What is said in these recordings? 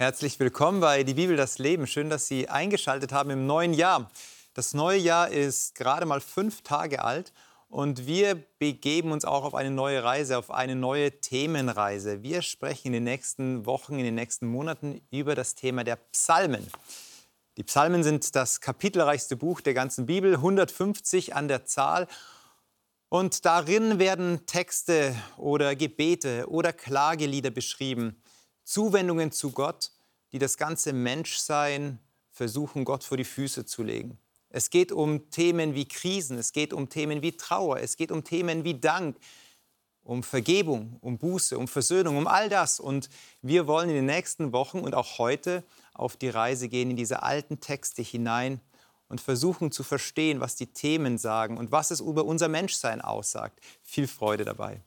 Herzlich willkommen bei Die Bibel, das Leben. Schön, dass Sie eingeschaltet haben im neuen Jahr. Das neue Jahr ist gerade mal fünf Tage alt und wir begeben uns auch auf eine neue Reise, auf eine neue Themenreise. Wir sprechen in den nächsten Wochen, in den nächsten Monaten über das Thema der Psalmen. Die Psalmen sind das kapitelreichste Buch der ganzen Bibel, 150 an der Zahl. Und darin werden Texte oder Gebete oder Klagelieder beschrieben, Zuwendungen zu Gott, die das ganze Menschsein versuchen, Gott vor die Füße zu legen. Es geht um Themen wie Krisen, es geht um Themen wie Trauer, es geht um Themen wie Dank, um Vergebung, um Buße, um Versöhnung, um all das. Und wir wollen in den nächsten Wochen und auch heute auf die Reise gehen in diese alten Texte hinein und versuchen zu verstehen, was die Themen sagen und was es über unser Menschsein aussagt. Viel Freude dabei.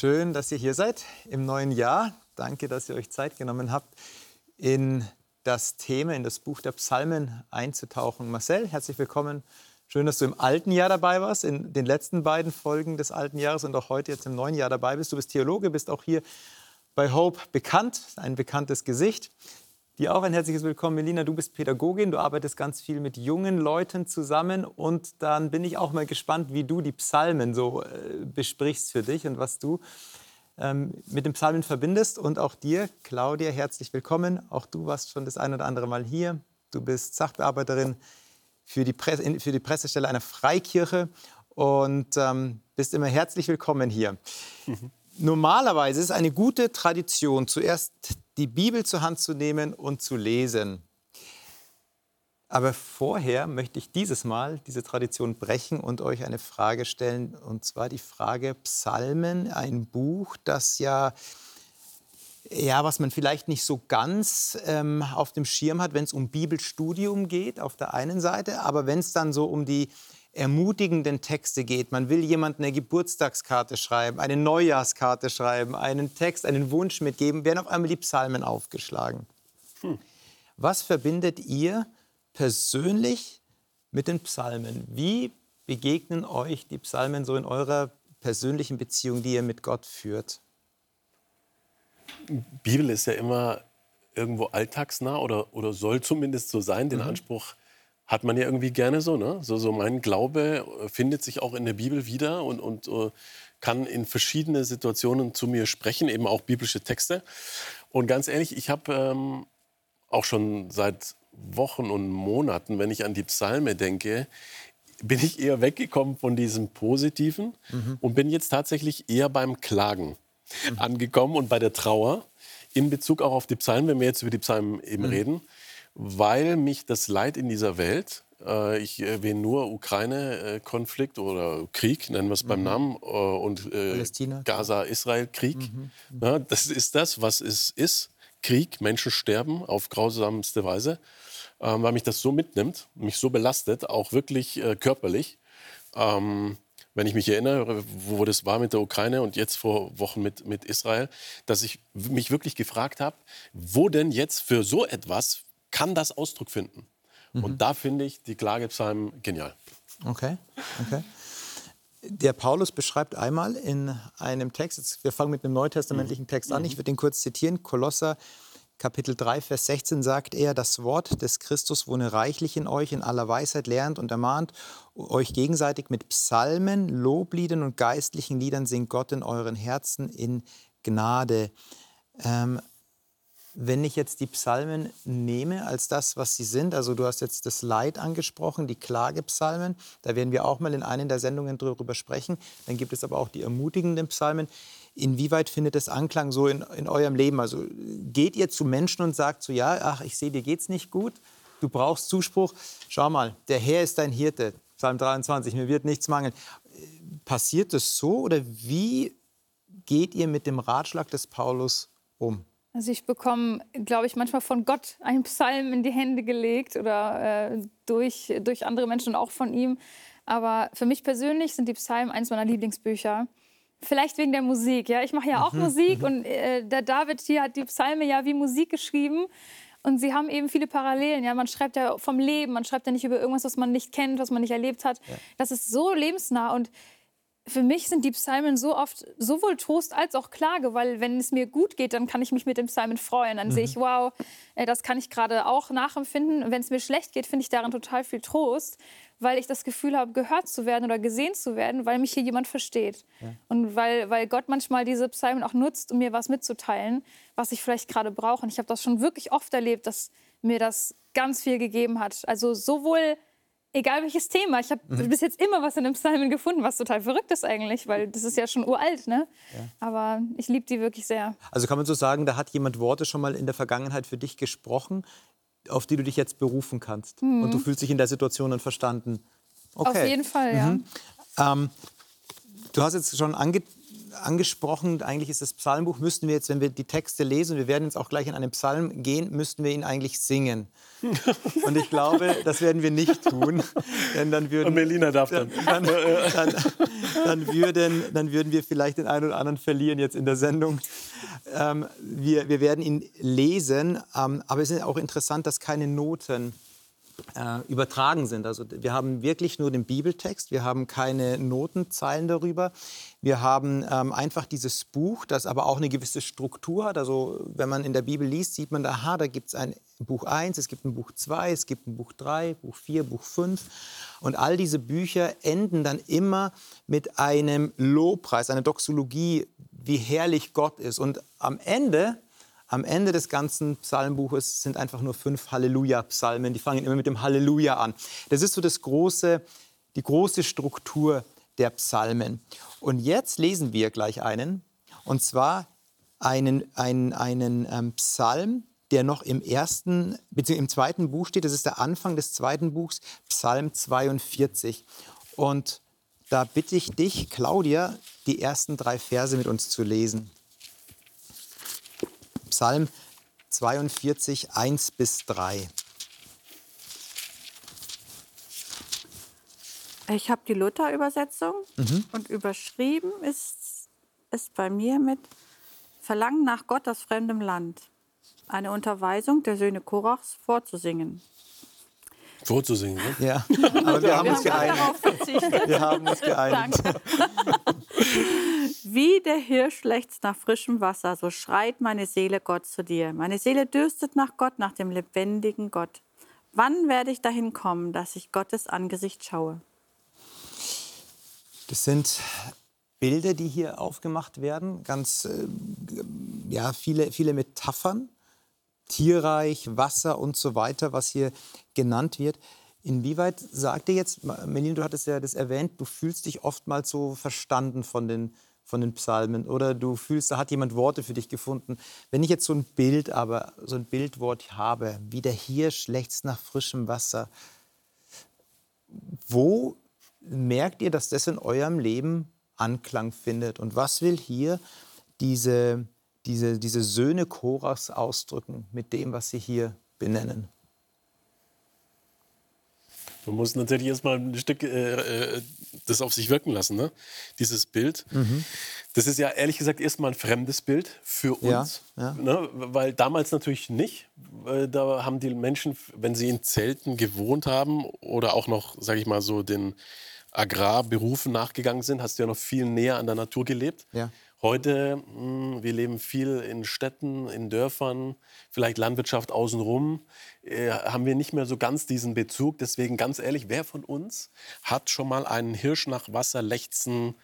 Schön, dass ihr hier seid im neuen Jahr. Danke, dass ihr euch Zeit genommen habt, in das Thema, in das Buch der Psalmen einzutauchen. Marcel, herzlich willkommen. Schön, dass du im alten Jahr dabei warst, in den letzten beiden Folgen des alten Jahres und auch heute jetzt im neuen Jahr dabei bist. Du bist Theologe, bist auch hier bei Hope bekannt, ein bekanntes Gesicht. Dir auch ein herzliches Willkommen, Melina. Du bist Pädagogin, du arbeitest ganz viel mit jungen Leuten zusammen. Und dann bin ich auch mal gespannt, wie du die Psalmen so äh, besprichst für dich und was du ähm, mit den Psalmen verbindest. Und auch dir, Claudia, herzlich willkommen. Auch du warst schon das ein oder andere Mal hier. Du bist Sachbearbeiterin für die, Presse, für die Pressestelle einer Freikirche und ähm, bist immer herzlich willkommen hier. Mhm. Normalerweise ist eine gute Tradition, zuerst die Bibel zur Hand zu nehmen und zu lesen. Aber vorher möchte ich dieses Mal diese Tradition brechen und euch eine Frage stellen, und zwar die Frage Psalmen, ein Buch, das ja, ja was man vielleicht nicht so ganz ähm, auf dem Schirm hat, wenn es um Bibelstudium geht, auf der einen Seite, aber wenn es dann so um die ermutigenden Texte geht. Man will jemandem eine Geburtstagskarte schreiben, eine Neujahrskarte schreiben, einen Text, einen Wunsch mitgeben, werden auf einmal die Psalmen aufgeschlagen. Hm. Was verbindet ihr persönlich mit den Psalmen? Wie begegnen euch die Psalmen so in eurer persönlichen Beziehung, die ihr mit Gott führt? Bibel ist ja immer irgendwo alltagsnah oder, oder soll zumindest so sein. Den mhm. Anspruch hat man ja irgendwie gerne so. Ne? So, so mein Glaube äh, findet sich auch in der Bibel wieder und, und uh, kann in verschiedene Situationen zu mir sprechen, eben auch biblische Texte. Und ganz ehrlich, ich habe ähm, auch schon seit Wochen und Monaten, wenn ich an die Psalme denke, bin ich eher weggekommen von diesem Positiven mhm. und bin jetzt tatsächlich eher beim Klagen mhm. angekommen und bei der Trauer in Bezug auch auf die Psalmen, wenn wir jetzt über die Psalmen eben mhm. reden weil mich das Leid in dieser Welt, äh, ich erwähne nur Ukraine-Konflikt oder Krieg, nennen wir es beim mhm. Namen, äh, und äh, Gaza-Israel-Krieg, mhm. mhm. ja, das ist das, was es ist. Krieg, Menschen sterben auf grausamste Weise, ähm, weil mich das so mitnimmt, mich so belastet, auch wirklich äh, körperlich. Ähm, wenn ich mich erinnere, wo das war mit der Ukraine und jetzt vor Wochen mit, mit Israel, dass ich mich wirklich gefragt habe, wo denn jetzt für so etwas kann das Ausdruck finden. Mhm. Und da finde ich die Klagepsalmen genial. Okay, okay. Der Paulus beschreibt einmal in einem Text, jetzt, wir fangen mit einem neutestamentlichen mhm. Text an, ich mhm. würde den kurz zitieren, Kolosser Kapitel 3, Vers 16 sagt er, das Wort des Christus wohne reichlich in euch, in aller Weisheit lernt und ermahnt euch gegenseitig mit Psalmen, Lobliedern und geistlichen Liedern singt Gott in euren Herzen in Gnade. Ähm, wenn ich jetzt die Psalmen nehme als das, was sie sind, also du hast jetzt das Leid angesprochen, die Klagepsalmen, da werden wir auch mal in einer der Sendungen darüber sprechen. Dann gibt es aber auch die ermutigenden Psalmen. Inwieweit findet es Anklang so in, in eurem Leben? Also geht ihr zu Menschen und sagt so, ja, ach, ich sehe, dir geht's nicht gut, du brauchst Zuspruch. Schau mal, der Herr ist dein Hirte, Psalm 23, mir wird nichts mangeln. Passiert das so oder wie geht ihr mit dem Ratschlag des Paulus um? Also ich bekomme, glaube ich, manchmal von Gott einen Psalm in die Hände gelegt oder äh, durch, durch andere Menschen auch von ihm. Aber für mich persönlich sind die Psalmen eines meiner Lieblingsbücher. Vielleicht wegen der Musik, ja. Ich mache ja auch Mhm, Musik und äh, der David hier hat die Psalme ja wie Musik geschrieben. Und sie haben eben viele Parallelen. Ja, man schreibt ja vom Leben, man schreibt ja nicht über irgendwas, was man nicht kennt, was man nicht erlebt hat. Das ist so lebensnah und für mich sind die Psalmen so oft sowohl Trost als auch Klage, weil wenn es mir gut geht, dann kann ich mich mit den Psalmen freuen. Dann sehe ich, wow, äh, das kann ich gerade auch nachempfinden. Wenn es mir schlecht geht, finde ich daran total viel Trost, weil ich das Gefühl habe, gehört zu werden oder gesehen zu werden, weil mich hier jemand versteht. Und weil, weil Gott manchmal diese Psalmen auch nutzt, um mir was mitzuteilen, was ich vielleicht gerade brauche. Und ich habe das schon wirklich oft erlebt, dass mir das ganz viel gegeben hat. Also sowohl egal welches Thema. Ich habe bis jetzt immer was in den Psalmen gefunden, was total verrückt ist eigentlich, weil das ist ja schon uralt, ne? Aber ich liebe die wirklich sehr. Also kann man so sagen, da hat jemand Worte schon mal in der Vergangenheit für dich gesprochen, auf die du dich jetzt berufen kannst. Und du fühlst dich in der Situation dann verstanden. Okay. Mhm. Auf jeden Fall, ja. Ähm, du hast jetzt schon ange angesprochen, eigentlich ist das Psalmbuch, müssten wir jetzt, wenn wir die Texte lesen, wir werden jetzt auch gleich in einen Psalm gehen, müssten wir ihn eigentlich singen. Und ich glaube, das werden wir nicht tun. Denn dann würden, Und Melina darf dann. dann, dann, dann, würden, dann würden wir vielleicht den einen oder anderen verlieren jetzt in der Sendung. Ähm, wir, wir werden ihn lesen, ähm, aber es ist auch interessant, dass keine Noten äh, übertragen sind. Also wir haben wirklich nur den Bibeltext, wir haben keine Notenzeilen darüber. Wir haben ähm, einfach dieses Buch, das aber auch eine gewisse Struktur hat. Also wenn man in der Bibel liest, sieht man, aha, da gibt es ein Buch 1, es gibt ein Buch 2, es gibt ein Buch 3, Buch 4, Buch 5. Und all diese Bücher enden dann immer mit einem Lobpreis, einer Doxologie, wie herrlich Gott ist. Und am Ende am Ende des ganzen Psalmbuches sind einfach nur fünf Halleluja-Psalmen. Die fangen immer mit dem Halleluja an. Das ist so das große, die große Struktur der Psalmen. Und jetzt lesen wir gleich einen, und zwar einen, einen, einen ähm, Psalm, der noch im ersten, beziehungsweise im zweiten Buch steht. Das ist der Anfang des zweiten Buchs, Psalm 42. Und da bitte ich dich, Claudia, die ersten drei Verse mit uns zu lesen. Psalm 42, 1 bis 3. Ich habe die Luther-Übersetzung und überschrieben ist es bei mir mit Verlangen nach Gott aus fremdem Land. Eine Unterweisung der Söhne Korachs vorzusingen. Vorzusingen, ne? Ja, aber wir haben uns geeinigt. Wir haben uns geeinigt. Wie der Hirsch lechzt nach frischem Wasser, so schreit meine Seele Gott zu dir. Meine Seele dürstet nach Gott, nach dem lebendigen Gott. Wann werde ich dahin kommen, dass ich Gottes Angesicht schaue? Das sind Bilder, die hier aufgemacht werden. Ganz äh, ja, viele, viele Metaphern. Tierreich, Wasser und so weiter, was hier genannt wird. Inwieweit sagt ihr jetzt, Melin, du hattest ja das erwähnt, du fühlst dich oftmals so verstanden von den, von den Psalmen oder du fühlst, da hat jemand Worte für dich gefunden. Wenn ich jetzt so ein Bild, aber so ein Bildwort habe, wie der Hirsch lechzt nach frischem Wasser, wo merkt ihr, dass das in eurem Leben Anklang findet? Und was will hier diese, diese, diese Söhne Korachs ausdrücken mit dem, was sie hier benennen? Man muss natürlich erstmal ein Stück äh, äh, das auf sich wirken lassen, ne? dieses Bild. Das ist ja ehrlich gesagt erstmal ein fremdes Bild für Ja, uns. ja. Ne? Weil damals natürlich nicht. Da haben die Menschen, wenn sie in Zelten gewohnt haben oder auch noch, sage ich mal so, den Agrarberufen nachgegangen sind, hast du ja noch viel näher an der Natur gelebt. Ja. Heute, mh, wir leben viel in Städten, in Dörfern, vielleicht Landwirtschaft außenrum, äh, haben wir nicht mehr so ganz diesen Bezug. Deswegen ganz ehrlich, wer von uns hat schon mal einen Hirsch nach Wasser lechzen,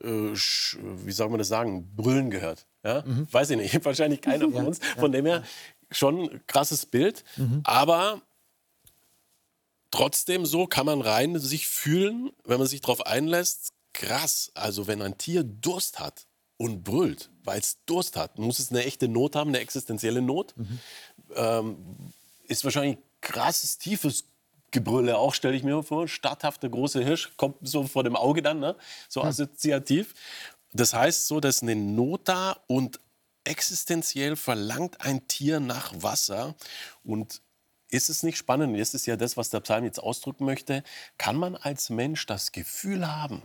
äh, sch- wie soll man das sagen, brüllen gehört? Ja? Weiß ich nicht, wahrscheinlich keiner von uns. Von dem her schon ein krasses Bild. Aber trotzdem so kann man rein sich fühlen, wenn man sich darauf einlässt, krass. Also wenn ein Tier Durst hat und brüllt, weil es Durst hat, muss es eine echte Not haben, eine existenzielle Not. Ähm, ist wahrscheinlich krasses, tiefes Gebrülle auch, stelle ich mir vor. Statthafter große Hirsch kommt so vor dem Auge dann, ne? so assoziativ. Das heißt so, dass eine Not da und existenziell verlangt ein Tier nach Wasser und ist es nicht spannend? Ist ja das, was der Psalm jetzt ausdrücken möchte. Kann man als Mensch das Gefühl haben,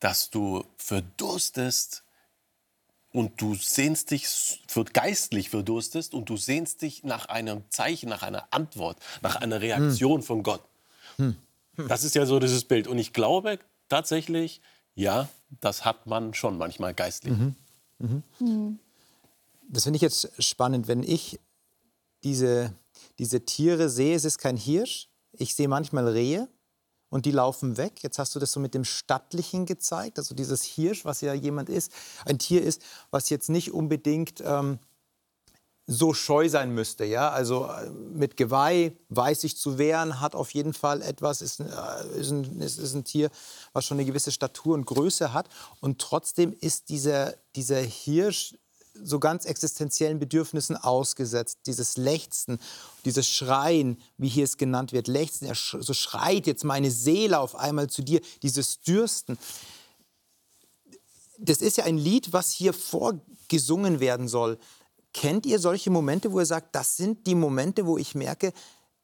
dass du verdurstest und du sehnst dich für geistlich verdurstest und du sehnst dich nach einem Zeichen, nach einer Antwort, nach einer Reaktion von Gott. Das ist ja so dieses Bild. Und ich glaube tatsächlich, ja, das hat man schon manchmal geistlich. Das finde ich jetzt spannend, wenn ich diese, diese Tiere sehe. Es ist kein Hirsch. Ich sehe manchmal Rehe und die laufen weg. Jetzt hast du das so mit dem Stattlichen gezeigt, also dieses Hirsch, was ja jemand ist, ein Tier ist, was jetzt nicht unbedingt ähm, so scheu sein müsste. Ja? Also äh, mit Geweih weiß sich zu wehren, hat auf jeden Fall etwas, ist, äh, ist, ein, ist, ist ein Tier, was schon eine gewisse Statur und Größe hat. Und trotzdem ist dieser, dieser Hirsch so ganz existenziellen Bedürfnissen ausgesetzt. Dieses Lechzen, dieses Schreien, wie hier es genannt wird, Lechzen, so schreit jetzt meine Seele auf einmal zu dir, dieses Dürsten. Das ist ja ein Lied, was hier vorgesungen werden soll. Kennt ihr solche Momente, wo ihr sagt, das sind die Momente, wo ich merke,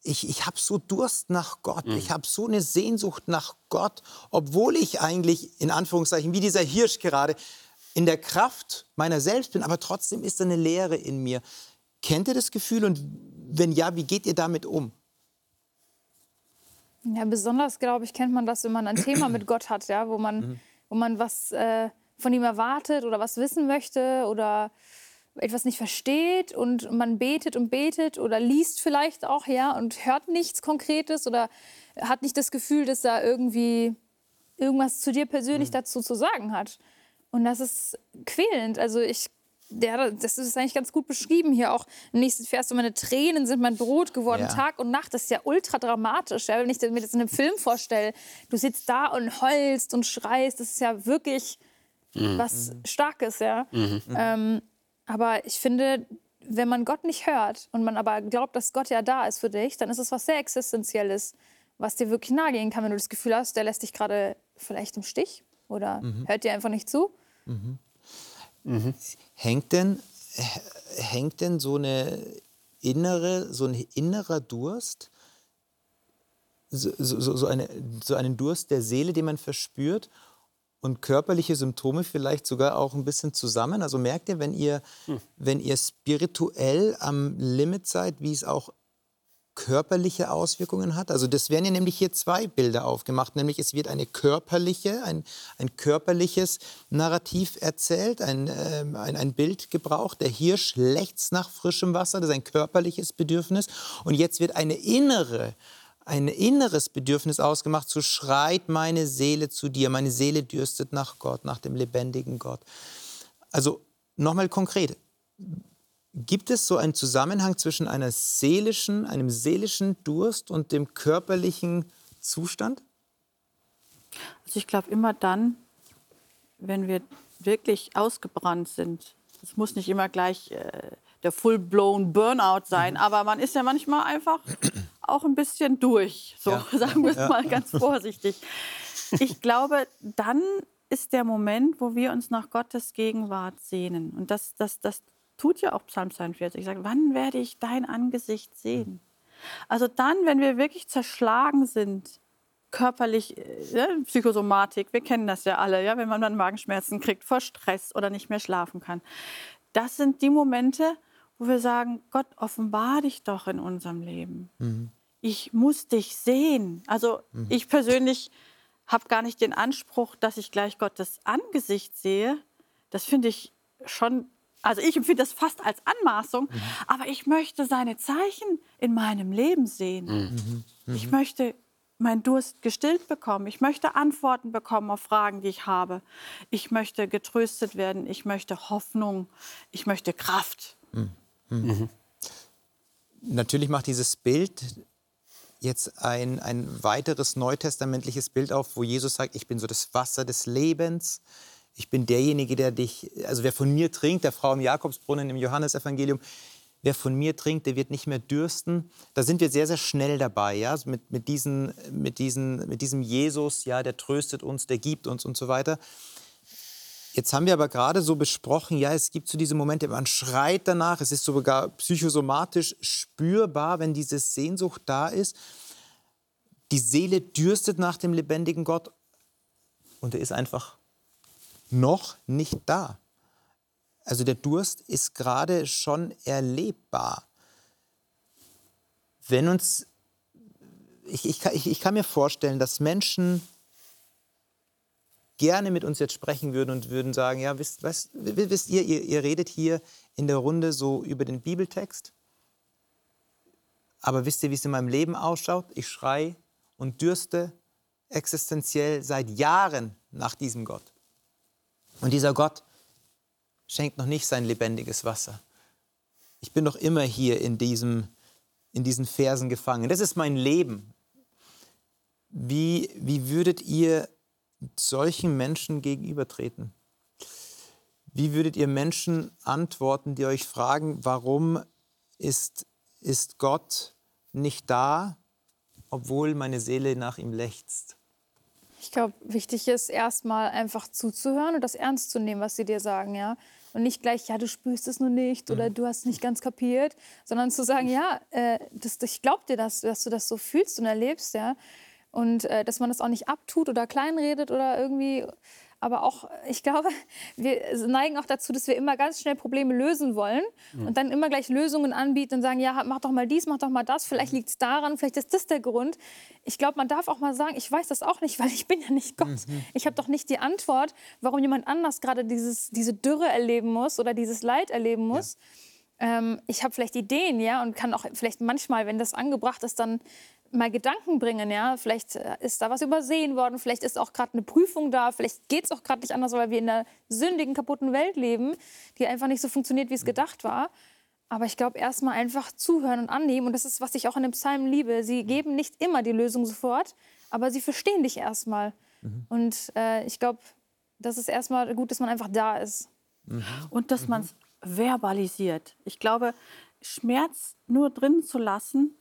ich, ich habe so Durst nach Gott, mhm. ich habe so eine Sehnsucht nach Gott, obwohl ich eigentlich, in Anführungszeichen, wie dieser Hirsch gerade, in der Kraft meiner selbst bin, aber trotzdem ist da eine Leere in mir. Kennt ihr das Gefühl und wenn ja, wie geht ihr damit um? Ja, besonders, glaube ich, kennt man das, wenn man ein Thema mit Gott hat, ja, wo man, mhm. wo man was äh, von ihm erwartet oder was wissen möchte oder etwas nicht versteht und man betet und betet oder liest vielleicht auch, ja, und hört nichts Konkretes oder hat nicht das Gefühl, dass er irgendwie irgendwas zu dir persönlich mhm. dazu zu sagen hat. Und das ist quälend. Also ich, ja, das ist eigentlich ganz gut beschrieben hier auch im nächsten Vers. So meine Tränen sind mein Brot geworden, ja. Tag und Nacht. Das ist ja ultra dramatisch. Ja? Wenn ich mir das in einem Film vorstelle, du sitzt da und heulst und schreist, das ist ja wirklich mhm. was Starkes. Ja? Mhm. Ähm, aber ich finde, wenn man Gott nicht hört und man aber glaubt, dass Gott ja da ist für dich, dann ist es was sehr Existenzielles, was dir wirklich nahe gehen kann, wenn du das Gefühl hast, der lässt dich gerade vielleicht im Stich oder mhm. hört dir einfach nicht zu. Mhm. Mhm. Hängt, denn, hängt denn so eine innere, so ein innerer Durst, so, so, so, eine, so einen Durst der Seele, den man verspürt und körperliche Symptome vielleicht sogar auch ein bisschen zusammen? Also merkt ihr, wenn ihr, hm. wenn ihr spirituell am Limit seid, wie es auch körperliche Auswirkungen hat? Also das werden ja nämlich hier zwei Bilder aufgemacht, nämlich es wird eine körperliche, ein, ein körperliches Narrativ erzählt, ein, äh, ein, ein Bild gebraucht. Der Hirsch lechzt nach frischem Wasser, das ist ein körperliches Bedürfnis. Und jetzt wird eine innere, ein inneres Bedürfnis ausgemacht, so schreit meine Seele zu dir, meine Seele dürstet nach Gott, nach dem lebendigen Gott. Also nochmal konkret, Gibt es so einen Zusammenhang zwischen einer seelischen, einem seelischen Durst und dem körperlichen Zustand? Also ich glaube immer dann, wenn wir wirklich ausgebrannt sind. Es muss nicht immer gleich äh, der full-blown Burnout sein, mhm. aber man ist ja manchmal einfach auch ein bisschen durch, so ja. sagen wir es ja. mal ganz vorsichtig. Ich glaube, dann ist der Moment, wo wir uns nach Gottes Gegenwart sehnen. Und das, das, das tut ja auch Psalm 42. Ich sage, wann werde ich dein Angesicht sehen? Also dann, wenn wir wirklich zerschlagen sind, körperlich, äh, Psychosomatik, wir kennen das ja alle, ja, wenn man dann Magenschmerzen kriegt vor Stress oder nicht mehr schlafen kann. Das sind die Momente, wo wir sagen, Gott, offenbar dich doch in unserem Leben. Mhm. Ich muss dich sehen. Also mhm. ich persönlich habe gar nicht den Anspruch, dass ich gleich Gottes Angesicht sehe. Das finde ich schon also ich empfinde das fast als Anmaßung, mhm. aber ich möchte seine Zeichen in meinem Leben sehen. Mhm. Mhm. Ich möchte meinen Durst gestillt bekommen. Ich möchte Antworten bekommen auf Fragen, die ich habe. Ich möchte getröstet werden. Ich möchte Hoffnung. Ich möchte Kraft. Mhm. Mhm. Natürlich macht dieses Bild jetzt ein, ein weiteres neutestamentliches Bild auf, wo Jesus sagt, ich bin so das Wasser des Lebens ich bin derjenige, der dich, also wer von mir trinkt, der Frau im Jakobsbrunnen im Johannesevangelium, wer von mir trinkt, der wird nicht mehr dürsten. Da sind wir sehr, sehr schnell dabei, ja, mit, mit, diesen, mit, diesen, mit diesem Jesus, ja, der tröstet uns, der gibt uns und so weiter. Jetzt haben wir aber gerade so besprochen, ja, es gibt so diese Momente, man schreit danach, es ist sogar psychosomatisch spürbar, wenn diese Sehnsucht da ist. Die Seele dürstet nach dem lebendigen Gott und er ist einfach noch nicht da. Also der Durst ist gerade schon erlebbar. Wenn uns, ich, ich, ich, ich kann mir vorstellen, dass Menschen gerne mit uns jetzt sprechen würden und würden sagen, ja, wisst, wisst, wisst ihr, ihr, ihr redet hier in der Runde so über den Bibeltext, aber wisst ihr, wie es in meinem Leben ausschaut? Ich schrei und dürste existenziell seit Jahren nach diesem Gott. Und dieser Gott schenkt noch nicht sein lebendiges Wasser. Ich bin noch immer hier in, diesem, in diesen Versen gefangen. Das ist mein Leben. Wie, wie würdet ihr solchen Menschen gegenübertreten? Wie würdet ihr Menschen antworten, die euch fragen, warum ist, ist Gott nicht da, obwohl meine Seele nach ihm lechzt? Ich glaube, wichtig ist erstmal einfach zuzuhören und das ernst zu nehmen, was sie dir sagen, ja. Und nicht gleich, ja, du spürst es nur nicht oder mhm. du hast es nicht ganz kapiert, sondern zu sagen, ja, äh, das, ich glaube dir das, dass du das so fühlst und erlebst, ja. Und äh, dass man das auch nicht abtut oder kleinredet oder irgendwie aber auch, ich glaube, wir neigen auch dazu, dass wir immer ganz schnell Probleme lösen wollen mhm. und dann immer gleich Lösungen anbieten und sagen, ja, mach doch mal dies, mach doch mal das, vielleicht mhm. liegt es daran, vielleicht ist das der Grund. Ich glaube, man darf auch mal sagen, ich weiß das auch nicht, weil ich bin ja nicht Gott. Mhm. Ich habe doch nicht die Antwort, warum jemand anders gerade diese Dürre erleben muss oder dieses Leid erleben muss. Ja. Ähm, ich habe vielleicht Ideen, ja, und kann auch vielleicht manchmal, wenn das angebracht ist, dann mal Gedanken bringen. Ja? Vielleicht äh, ist da was übersehen worden, vielleicht ist auch gerade eine Prüfung da, vielleicht geht es auch gerade nicht anders, weil wir in einer sündigen, kaputten Welt leben, die einfach nicht so funktioniert, wie es gedacht war. Aber ich glaube, erstmal einfach zuhören und annehmen. Und das ist, was ich auch an dem Psalm liebe. Sie geben nicht immer die Lösung sofort, aber sie verstehen dich erstmal. Mhm. Und äh, ich glaube, das ist erstmal gut, dass man einfach da ist. Mhm. Und dass man es verbalisiert. Ich glaube, Schmerz nur drin zu lassen,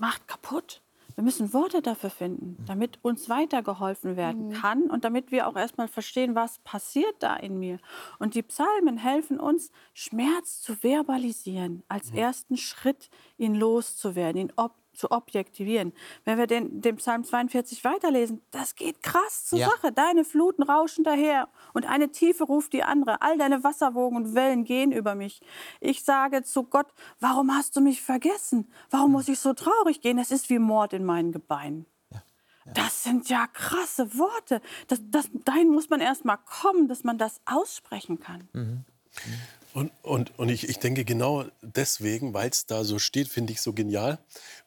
macht kaputt. Wir müssen Worte dafür finden, damit uns weitergeholfen werden mhm. kann und damit wir auch erstmal verstehen, was passiert da in mir. Und die Psalmen helfen uns, Schmerz zu verbalisieren, als ersten Schritt, ihn loszuwerden, ihn ob zu objektivieren. Wenn wir den, den Psalm 42 weiterlesen, das geht krass zur ja. Sache. Deine Fluten rauschen daher und eine Tiefe ruft die andere. All deine Wasserwogen und Wellen gehen über mich. Ich sage zu Gott, warum hast du mich vergessen? Warum muss ich so traurig gehen? Es ist wie Mord in meinen Gebeinen. Das sind ja krasse Worte. Das, das, dahin muss man erst mal kommen, dass man das aussprechen kann. Mhm. Mhm. Und, und, und ich, ich denke genau deswegen, weil es da so steht, finde ich so genial,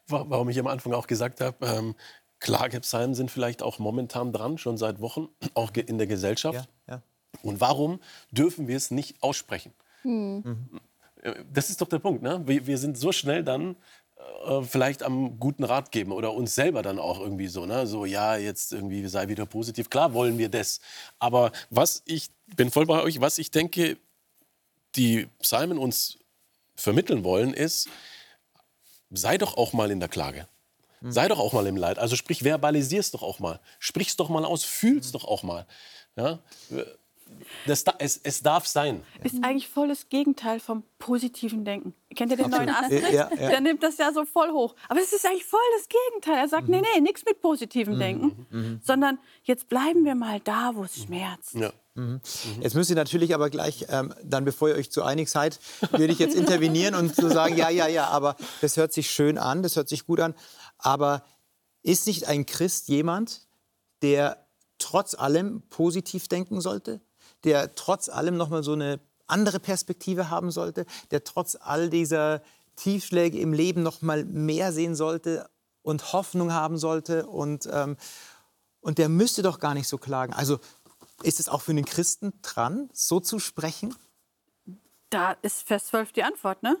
warum ich am Anfang auch gesagt habe, ähm, Klagepsalmen sind vielleicht auch momentan dran, schon seit Wochen, auch in der Gesellschaft. Ja, ja. Und warum dürfen wir es nicht aussprechen? Mhm. Das ist doch der Punkt. Ne? Wir, wir sind so schnell dann äh, vielleicht am guten Rat geben oder uns selber dann auch irgendwie so, ne? so ja, jetzt irgendwie sei wieder positiv. Klar wollen wir das. Aber was ich bin voll bei euch, was ich denke, die Psalmen uns vermitteln wollen, ist, sei doch auch mal in der Klage. Sei doch auch mal im Leid. Also sprich, verbalisier es doch auch mal. Sprich es doch mal aus, fühl es doch auch mal. Ja? Das, es, es darf sein. Ist eigentlich voll das Gegenteil vom positiven Denken. Kennt ihr den Absolut. neuen Astrid? Ja, ja. Der nimmt das ja so voll hoch. Aber es ist eigentlich voll das Gegenteil. Er sagt, mhm. nee, nee, nichts mit positivem mhm. Denken, mhm. sondern jetzt bleiben wir mal da, wo es schmerzt. Ja. Mhm. Jetzt müsst ihr natürlich aber gleich, ähm, dann bevor ihr euch zu einig seid, würde ich jetzt intervenieren und so sagen, ja, ja, ja, aber das hört sich schön an, das hört sich gut an. Aber ist nicht ein Christ jemand, der trotz allem positiv denken sollte? Der trotz allem noch mal so eine andere Perspektive haben sollte? Der trotz all dieser Tiefschläge im Leben noch mal mehr sehen sollte und Hoffnung haben sollte? Und, ähm, und der müsste doch gar nicht so klagen. Also ist es auch für einen Christen dran, so zu sprechen? Da ist Vers 12 die Antwort, ne?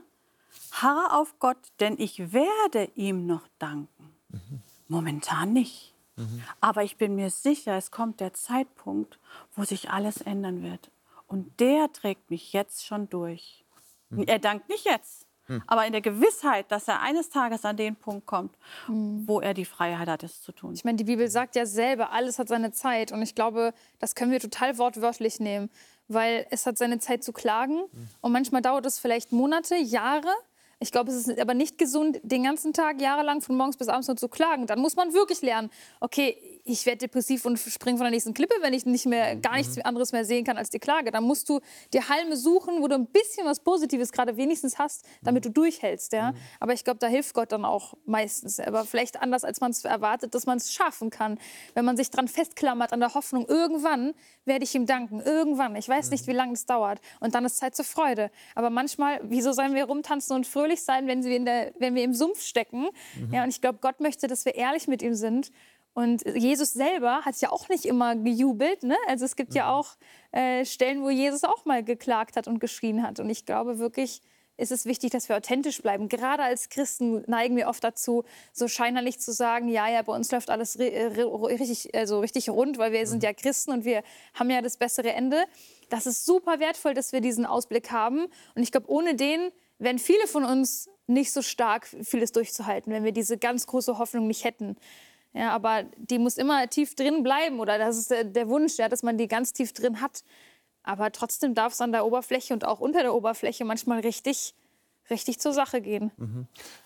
Harre auf Gott, denn ich werde ihm noch danken. Mhm. Momentan nicht. Mhm. Aber ich bin mir sicher, es kommt der Zeitpunkt, wo sich alles ändern wird. Und der trägt mich jetzt schon durch. Mhm. Er dankt nicht jetzt, hm. Aber in der Gewissheit, dass er eines Tages an den Punkt kommt, hm. wo er die Freiheit hat, es zu tun. Ich meine, die Bibel sagt ja selber, alles hat seine Zeit. Und ich glaube, das können wir total wortwörtlich nehmen. Weil es hat seine Zeit zu klagen. Hm. Und manchmal dauert es vielleicht Monate, Jahre. Ich glaube, es ist aber nicht gesund, den ganzen Tag jahrelang von morgens bis abends nur zu klagen. Dann muss man wirklich lernen, okay, ich werde depressiv und springe von der nächsten Klippe, wenn ich nicht mehr, gar nichts Mhm. anderes mehr sehen kann als die Klage. Dann musst du dir Halme suchen, wo du ein bisschen was Positives gerade wenigstens hast, damit du Mhm. durchhältst. Ja? Aber ich glaube, da hilft Gott dann auch meistens. Aber vielleicht anders, als man es erwartet, dass man es schaffen kann. Wenn man sich dran festklammert an der Hoffnung, irgendwann werde ich ihm danken. Irgendwann. Ich weiß Mhm. nicht, wie lange es dauert. Und dann ist Zeit zur Freude. Aber manchmal, wieso sollen wir rumtanzen und fröhlich sein, wenn wir, der, wenn wir im Sumpf stecken? Mhm. Ja, und ich glaube, Gott möchte, dass wir ehrlich mit ihm sind. Und Jesus selber hat ja auch nicht immer gejubelt. Ne? Also es gibt ja auch äh, Stellen, wo Jesus auch mal geklagt hat und geschrien hat. Und ich glaube wirklich, ist es wichtig, dass wir authentisch bleiben. Gerade als Christen neigen wir oft dazu, so scheinheilig zu sagen, ja, ja, bei uns läuft alles ri richtig, also richtig rund, weil wir sind ja Christen und wir haben ja das bessere Ende. Das ist super wertvoll, dass wir diesen Ausblick haben. Und ich glaube, ohne den wären viele von uns nicht so stark, vieles durchzuhalten, wenn wir diese ganz große Hoffnung nicht hätten. Ja, aber die muss immer tief drin bleiben oder das ist der, der Wunsch, ja, dass man die ganz tief drin hat. Aber trotzdem darf es an der Oberfläche und auch unter der Oberfläche manchmal richtig, richtig zur Sache gehen.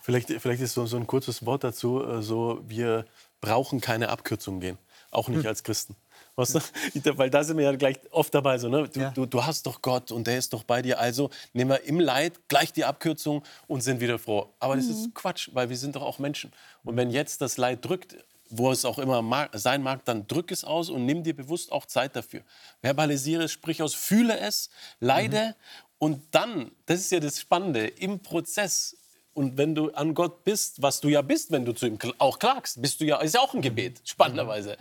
Vielleicht, vielleicht ist so, so ein kurzes Wort dazu, äh, so wir brauchen keine Abkürzungen gehen, auch nicht als Christen. Weißt du? Weil da sind wir ja gleich oft dabei, so, ne? du, Ja. du, du hast doch Gott und der ist doch bei dir, also nehmen wir im Leid gleich die Abkürzung und sind wieder froh. Aber das ist Quatsch, weil wir sind doch auch Menschen. Und wenn jetzt das Leid drückt, wo es auch immer mag, sein mag, dann drück es aus und nimm dir bewusst auch Zeit dafür. Verbalisiere es, sprich aus, fühle es, leide und dann, das ist ja das Spannende, im Prozess und wenn du an Gott bist, was du ja bist, wenn du zu ihm auch klagst, bist du ja, ist ja auch ein Gebet, spannenderweise.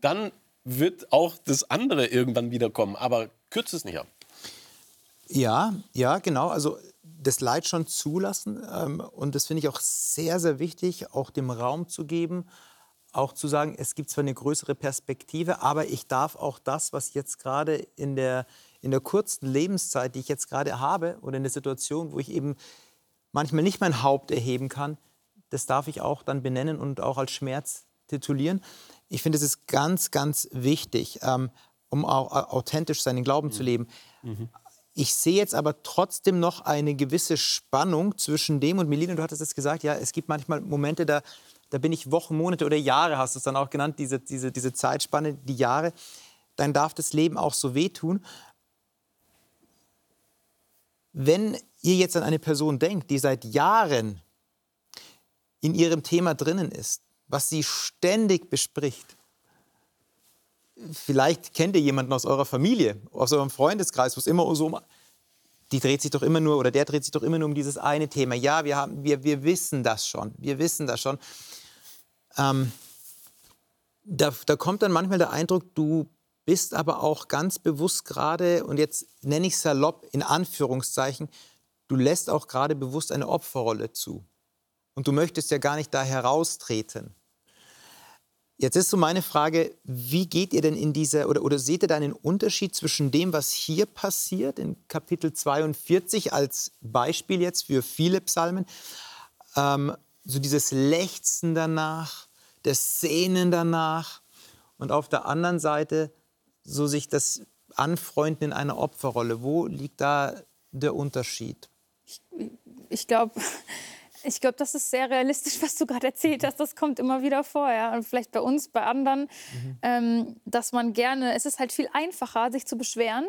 Dann wird auch das andere irgendwann wiederkommen, aber kürze es nicht ab. Ja, ja, genau. Also das Leid schon zulassen. Ähm, und das finde ich auch sehr, sehr wichtig, auch dem Raum zu geben, auch zu sagen, es gibt zwar eine größere Perspektive, aber ich darf auch das, was jetzt gerade in der, in der kurzen Lebenszeit, die ich jetzt gerade habe, oder in der Situation, wo ich eben manchmal nicht mein Haupt erheben kann, das darf ich auch dann benennen und auch als Schmerz titulieren. Ich finde, es ist ganz, ganz wichtig, ähm, um auch au- authentisch seinen Glauben zu leben. Ich sehe jetzt aber trotzdem noch eine gewisse Spannung zwischen dem und Melina, du hattest es gesagt, ja, es gibt manchmal Momente, da, da bin ich Wochen, Monate oder Jahre, hast du es dann auch genannt, diese, diese, diese Zeitspanne, die Jahre, dann darf das Leben auch so wehtun. Wenn ihr jetzt an eine Person denkt, die seit Jahren in ihrem Thema drinnen ist, was sie ständig bespricht, vielleicht kennt ihr jemanden aus eurer Familie, aus eurem Freundeskreis, wo es immer so um, die dreht sich doch immer nur oder der dreht sich doch immer nur um dieses eine Thema. Ja, wir, haben, wir, wir wissen das schon, wir wissen das schon. Ähm, da, da kommt dann manchmal der Eindruck, du bist aber auch ganz bewusst gerade, und jetzt nenne ich salopp in Anführungszeichen, du lässt auch gerade bewusst eine Opferrolle zu. Und du möchtest ja gar nicht da heraustreten. Jetzt ist so meine Frage, wie geht ihr denn in diese, oder, oder seht ihr da einen Unterschied zwischen dem, was hier passiert, in Kapitel 42 als Beispiel jetzt für viele Psalmen, ähm, so dieses Lechzen danach, das Sehnen danach und auf der anderen Seite so sich das Anfreunden in einer Opferrolle. Wo liegt da der Unterschied? ich glaube, ich glaube, das ist sehr realistisch, was du gerade erzählt hast. Das kommt immer wieder vor. Ja? Und vielleicht bei uns, bei anderen, ähm, dass man gerne, es ist halt viel einfacher, sich zu beschweren,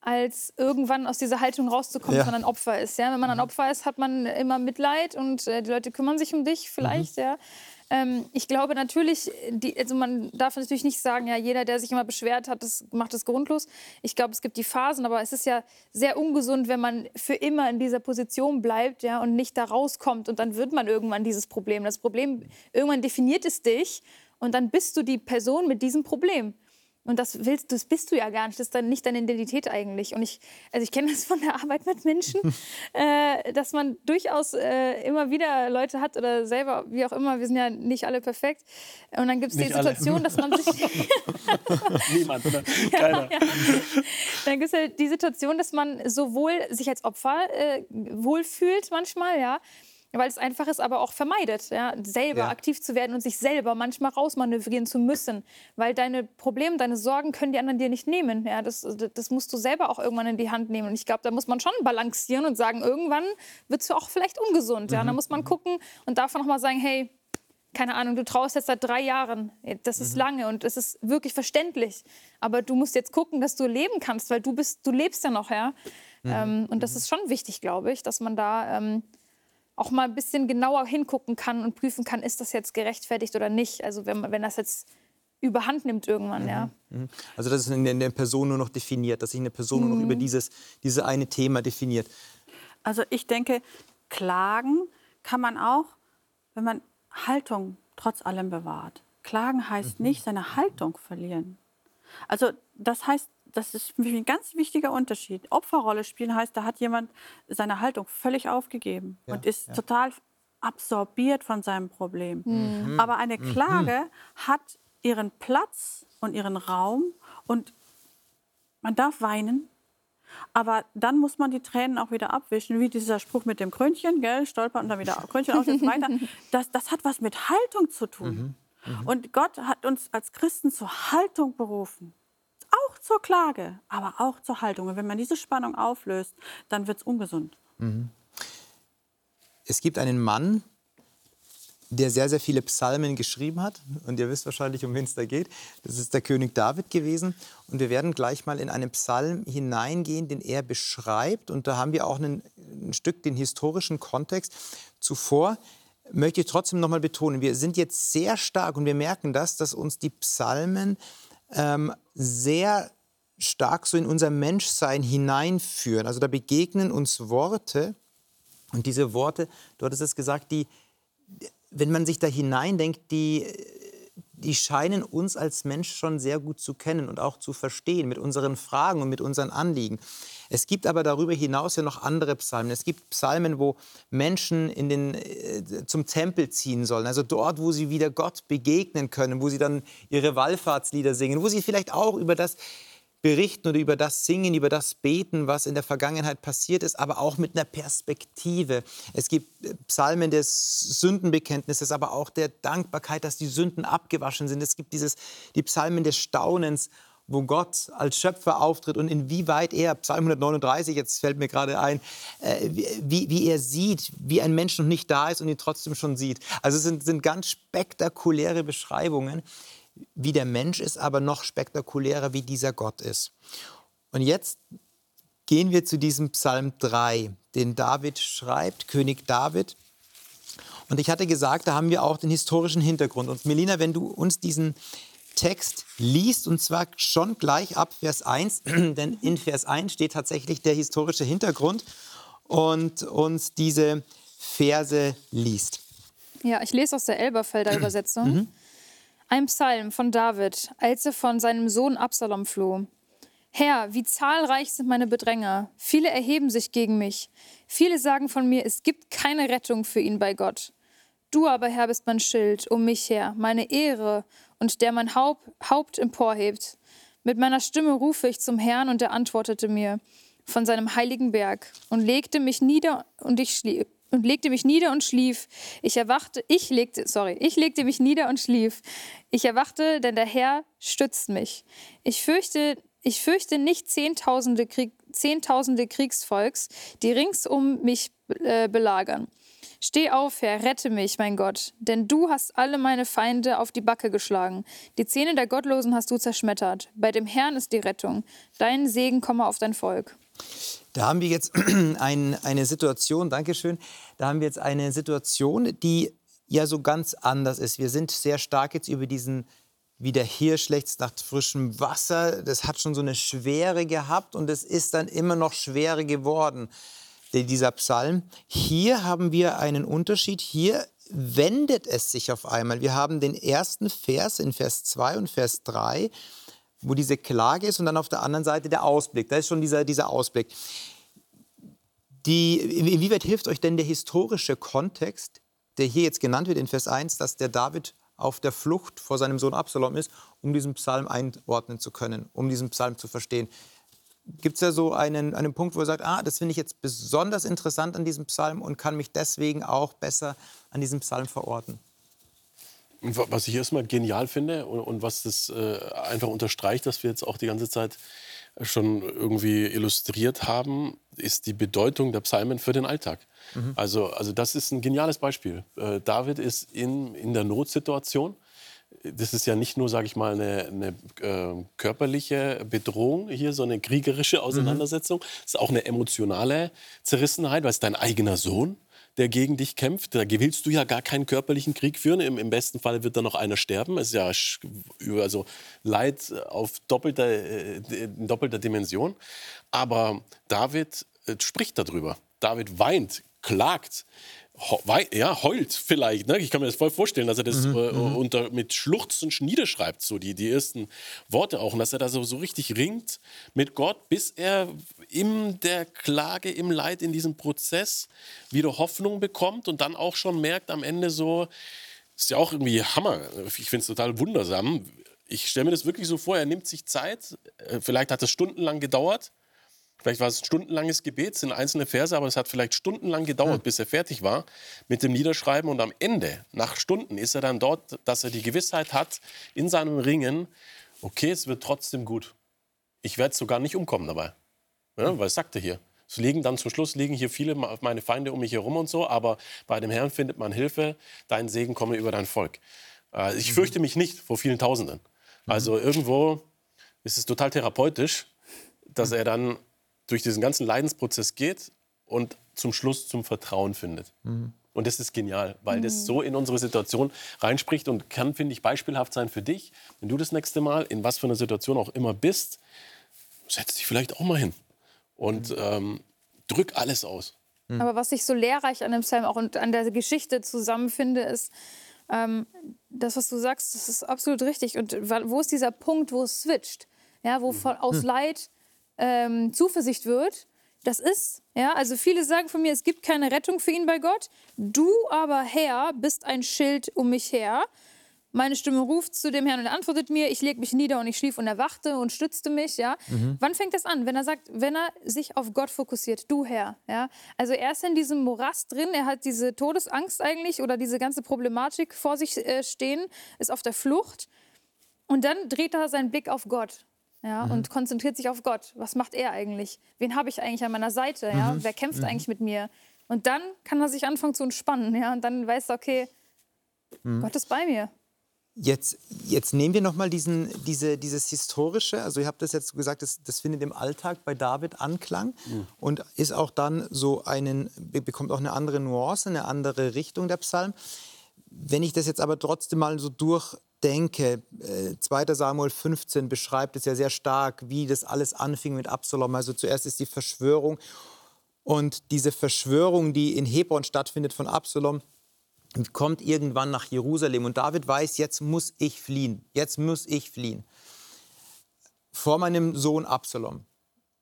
als irgendwann aus dieser Haltung rauszukommen, Ja. dass man ein Opfer ist. Ja? Wenn man ein Opfer ist, hat man immer Mitleid und äh, die Leute kümmern sich um dich vielleicht. Ja? Ähm, ich glaube natürlich, die, also man darf natürlich nicht sagen, ja, jeder, der sich immer beschwert hat, das macht es grundlos. Ich glaube, es gibt die Phasen, aber es ist ja sehr ungesund, wenn man für immer in dieser Position bleibt ja, und nicht da rauskommt. Und dann wird man irgendwann dieses Problem. Das Problem, irgendwann definiert es dich und dann bist du die Person mit diesem Problem. Und das willst, das bist du ja gar nicht. Das ist dann nicht deine Identität eigentlich. Und ich, also ich kenne das von der Arbeit mit Menschen, äh, dass man durchaus äh, immer wieder Leute hat oder selber, wie auch immer. Wir sind ja nicht alle perfekt. Und dann gibt es die Nicht alle. Situation, dass man sich Niemand, oder? Keiner. dann gibt es halt die Situation, dass man sowohl sich als Opfer äh, wohlfühlt manchmal, ja, weil es einfach ist, aber auch vermeidet, ja, selber Ja. aktiv zu werden und sich selber manchmal rausmanövrieren zu müssen, weil deine Probleme, deine Sorgen können die anderen dir nicht nehmen, ja, das, das musst du selber auch irgendwann in die Hand nehmen und ich glaube, da muss man schon balancieren und sagen, irgendwann wird es auch vielleicht ungesund, ja, da muss man gucken und davon noch mal sagen, hey, keine Ahnung, du traust jetzt seit drei Jahren. Das ist mhm. lange und es ist wirklich verständlich. Aber du musst jetzt gucken, dass du leben kannst, weil du bist, du lebst ja noch, ja. Mhm. Ähm, und das mhm. ist schon wichtig, glaube ich, dass man da ähm, auch mal ein bisschen genauer hingucken kann und prüfen kann, ist das jetzt gerechtfertigt oder nicht. Also wenn, wenn das jetzt überhand nimmt irgendwann, mhm. ja. Mhm. Also dass es in der Person nur noch definiert, dass sich eine Person nur noch über dieses, dieses eine Thema definiert. Also ich denke, klagen kann man auch, wenn man Haltung trotz allem bewahrt. Klagen heißt mhm. nicht seine Haltung verlieren. Also das heißt, das ist für mich ein ganz wichtiger Unterschied. Opferrolle spielen heißt, da hat jemand seine Haltung völlig aufgegeben ja, und ist ja. total absorbiert von seinem Problem. Mhm. Aber eine mhm. Klage mhm. hat ihren Platz und ihren Raum und man darf weinen, aber dann muss man die Tränen auch wieder abwischen, wie dieser Spruch mit dem Krönchen, gell, stolpern und dann wieder Krönchen auf und weiter. Das, das hat was mit Haltung zu tun. Mhm. Mhm. Und Gott hat uns als Christen zur Haltung berufen. Zur Klage, aber auch zur Haltung. Und wenn man diese Spannung auflöst, dann wird es ungesund. Mhm. Es gibt einen Mann, der sehr, sehr viele Psalmen geschrieben hat. Und ihr wisst wahrscheinlich, um wen es da geht. Das ist der König David gewesen. Und wir werden gleich mal in einen Psalm hineingehen, den er beschreibt. Und da haben wir auch einen, ein Stück den historischen Kontext. Zuvor möchte ich trotzdem noch mal betonen, wir sind jetzt sehr stark und wir merken das, dass uns die Psalmen ähm, sehr stark so in unser Menschsein hineinführen. Also da begegnen uns Worte. Und diese Worte, dort ist es gesagt, die wenn man sich da hineindenkt, die, die scheinen uns als Mensch schon sehr gut zu kennen und auch zu verstehen mit unseren Fragen und mit unseren Anliegen. Es gibt aber darüber hinaus ja noch andere Psalmen. Es gibt Psalmen, wo Menschen in den, äh, zum Tempel ziehen sollen, also dort, wo sie wieder Gott begegnen können, wo sie dann ihre Wallfahrtslieder singen, wo sie vielleicht auch über das berichten oder über das singen, über das beten, was in der Vergangenheit passiert ist, aber auch mit einer Perspektive. Es gibt äh, Psalmen des Sündenbekenntnisses, aber auch der Dankbarkeit, dass die Sünden abgewaschen sind. Es gibt dieses, die Psalmen des Staunens, wo Gott als Schöpfer auftritt und inwieweit er, Psalm 139, jetzt fällt mir gerade ein, äh, wie, wie er sieht, wie ein Mensch noch nicht da ist und ihn trotzdem schon sieht. Also es sind, sind ganz spektakuläre Beschreibungen, wie der Mensch ist, aber noch spektakulärer, wie dieser Gott ist. Und jetzt gehen wir zu diesem Psalm 3, den David schreibt, König David. Und ich hatte gesagt, da haben wir auch den historischen Hintergrund. Und Melina, wenn du uns diesen Text liest, und zwar schon gleich ab Vers 1, denn in Vers 1 steht tatsächlich der historische Hintergrund und uns diese Verse liest. Ja, ich lese aus der Elberfelder Übersetzung. Mhm. Ein Psalm von David, als er von seinem Sohn Absalom floh. Herr, wie zahlreich sind meine Bedränger. Viele erheben sich gegen mich. Viele sagen von mir, es gibt keine Rettung für ihn bei Gott. Du aber, Herr, bist mein Schild um mich her, meine Ehre und der mein Haupt, Haupt emporhebt. Mit meiner Stimme rufe ich zum Herrn und er antwortete mir von seinem heiligen Berg und legte mich nieder und ich schlief und legte mich nieder und schlief. Ich erwachte, ich legte, sorry, ich legte mich nieder und schlief. Ich erwachte, denn der Herr stützt mich. Ich fürchte, ich fürchte nicht Zehntausende, Krieg, Zehntausende Kriegsvolks, die rings um mich äh, belagern. Steh auf, Herr, rette mich, mein Gott, denn du hast alle meine Feinde auf die Backe geschlagen. Die Zähne der Gottlosen hast du zerschmettert. Bei dem Herrn ist die Rettung. Dein Segen komme auf dein Volk. Da haben wir jetzt ein, eine Situation, Dankeschön, da haben wir jetzt eine Situation, die ja so ganz anders ist. Wir sind sehr stark jetzt über diesen, wie der Hirsch lechzt nach frischem Wasser. Das hat schon so eine Schwere gehabt und es ist dann immer noch schwerer geworden, dieser Psalm. Hier haben wir einen Unterschied. Hier wendet es sich auf einmal. Wir haben den ersten Vers in Vers 2 und Vers 3 wo diese Klage ist und dann auf der anderen Seite der Ausblick. Da ist schon dieser, dieser Ausblick. Die, inwieweit hilft euch denn der historische Kontext, der hier jetzt genannt wird in Vers 1, dass der David auf der Flucht vor seinem Sohn Absalom ist, um diesen Psalm einordnen zu können, um diesen Psalm zu verstehen? Gibt es da so einen, einen Punkt, wo ihr sagt, ah, das finde ich jetzt besonders interessant an diesem Psalm und kann mich deswegen auch besser an diesem Psalm verorten? Was ich erstmal genial finde und, und was das äh, einfach unterstreicht, dass wir jetzt auch die ganze Zeit schon irgendwie illustriert haben, ist die Bedeutung der Psalmen für den Alltag. Mhm. Also, also das ist ein geniales Beispiel. Äh, David ist in, in der Notsituation. Das ist ja nicht nur, sage ich mal, eine, eine äh, körperliche Bedrohung hier, so eine kriegerische Auseinandersetzung. Es mhm. ist auch eine emotionale Zerrissenheit, weil es dein eigener Sohn der gegen dich kämpft. Da willst du ja gar keinen körperlichen Krieg führen. Im, im besten Fall wird da noch einer sterben. Es ist ja also Leid auf doppelter, äh, in doppelter Dimension. Aber David äh, spricht darüber. David weint, klagt ja, heult vielleicht. Ne? Ich kann mir das voll vorstellen, dass er das mhm, äh, mhm. unter, mit Schluchzen niederschreibt, so die, die ersten Worte auch. Und dass er da so, so richtig ringt mit Gott, bis er in der Klage, im Leid, in diesem Prozess wieder Hoffnung bekommt und dann auch schon merkt am Ende so, ist ja auch irgendwie Hammer. Ich finde es total wundersam. Ich stelle mir das wirklich so vor, er nimmt sich Zeit, äh, vielleicht hat es stundenlang gedauert Vielleicht war es ein stundenlanges Gebet, sind einzelne Verse, aber es hat vielleicht stundenlang gedauert, mhm. bis er fertig war mit dem Niederschreiben. Und am Ende, nach Stunden, ist er dann dort, dass er die Gewissheit hat in seinem Ringen, okay, es wird trotzdem gut. Ich werde sogar nicht umkommen dabei. Ja, mhm. weil es sagte hier. Es liegen dann zum Schluss liegen hier viele meine Feinde um mich herum und so, aber bei dem Herrn findet man Hilfe. Dein Segen komme über dein Volk. Äh, ich mhm. fürchte mich nicht vor vielen Tausenden. Also irgendwo ist es total therapeutisch, dass er dann durch diesen ganzen Leidensprozess geht und zum Schluss zum Vertrauen findet. Mhm. Und das ist genial, weil mhm. das so in unsere Situation reinspricht und kann, finde ich, beispielhaft sein für dich. Wenn du das nächste Mal in was für einer Situation auch immer bist, setz dich vielleicht auch mal hin und mhm. ähm, drück alles aus. Mhm. Aber was ich so lehrreich an dem Psalm auch und an der Geschichte zusammenfinde, ist, ähm, das, was du sagst, das ist absolut richtig. Und wo ist dieser Punkt, wo es switcht? Ja, wo von, aus hm. Leid ähm, Zuversicht wird. Das ist, ja, also viele sagen von mir, es gibt keine Rettung für ihn bei Gott. Du aber, Herr, bist ein Schild um mich her. Meine Stimme ruft zu dem Herrn und er antwortet mir, ich lege mich nieder und ich schlief und erwachte und stützte mich, ja. Mhm. Wann fängt das an? Wenn er sagt, wenn er sich auf Gott fokussiert, du Herr, ja. Also er ist in diesem Morast drin, er hat diese Todesangst eigentlich oder diese ganze Problematik vor sich äh, stehen, ist auf der Flucht und dann dreht er seinen Blick auf Gott ja, mhm. und konzentriert sich auf Gott. Was macht er eigentlich? Wen habe ich eigentlich an meiner Seite? Ja? Mhm. Wer kämpft mhm. eigentlich mit mir? Und dann kann er sich anfangen zu entspannen. Ja? Und dann weiß er, okay, mhm. Gott ist bei mir. Jetzt, jetzt nehmen wir noch mal diesen, diese, dieses historische, also ihr habt das jetzt gesagt, das, das findet im Alltag bei David Anklang mhm. und ist auch dann so einen, bekommt auch eine andere Nuance, eine andere Richtung der Psalm. Wenn ich das jetzt aber trotzdem mal so durch, denke, äh, 2. Samuel 15 beschreibt es ja sehr stark, wie das alles anfing mit Absalom. Also zuerst ist die Verschwörung und diese Verschwörung, die in Hebron stattfindet von Absalom, kommt irgendwann nach Jerusalem und David weiß, jetzt muss ich fliehen, jetzt muss ich fliehen vor meinem Sohn Absalom.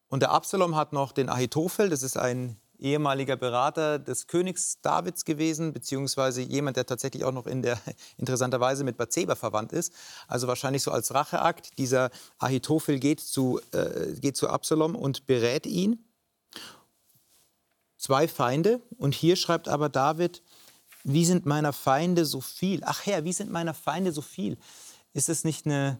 Und der Absalom hat noch den Ahitophel, das ist ein ehemaliger Berater des Königs Davids gewesen, beziehungsweise jemand, der tatsächlich auch noch in der interessanterweise mit Bathseba verwandt ist. Also wahrscheinlich so als Racheakt. Dieser Ahitophel geht zu, äh, geht zu Absalom und berät ihn. Zwei Feinde. Und hier schreibt aber David, wie sind meiner Feinde so viel? Ach Herr, wie sind meiner Feinde so viel? Ist es nicht eine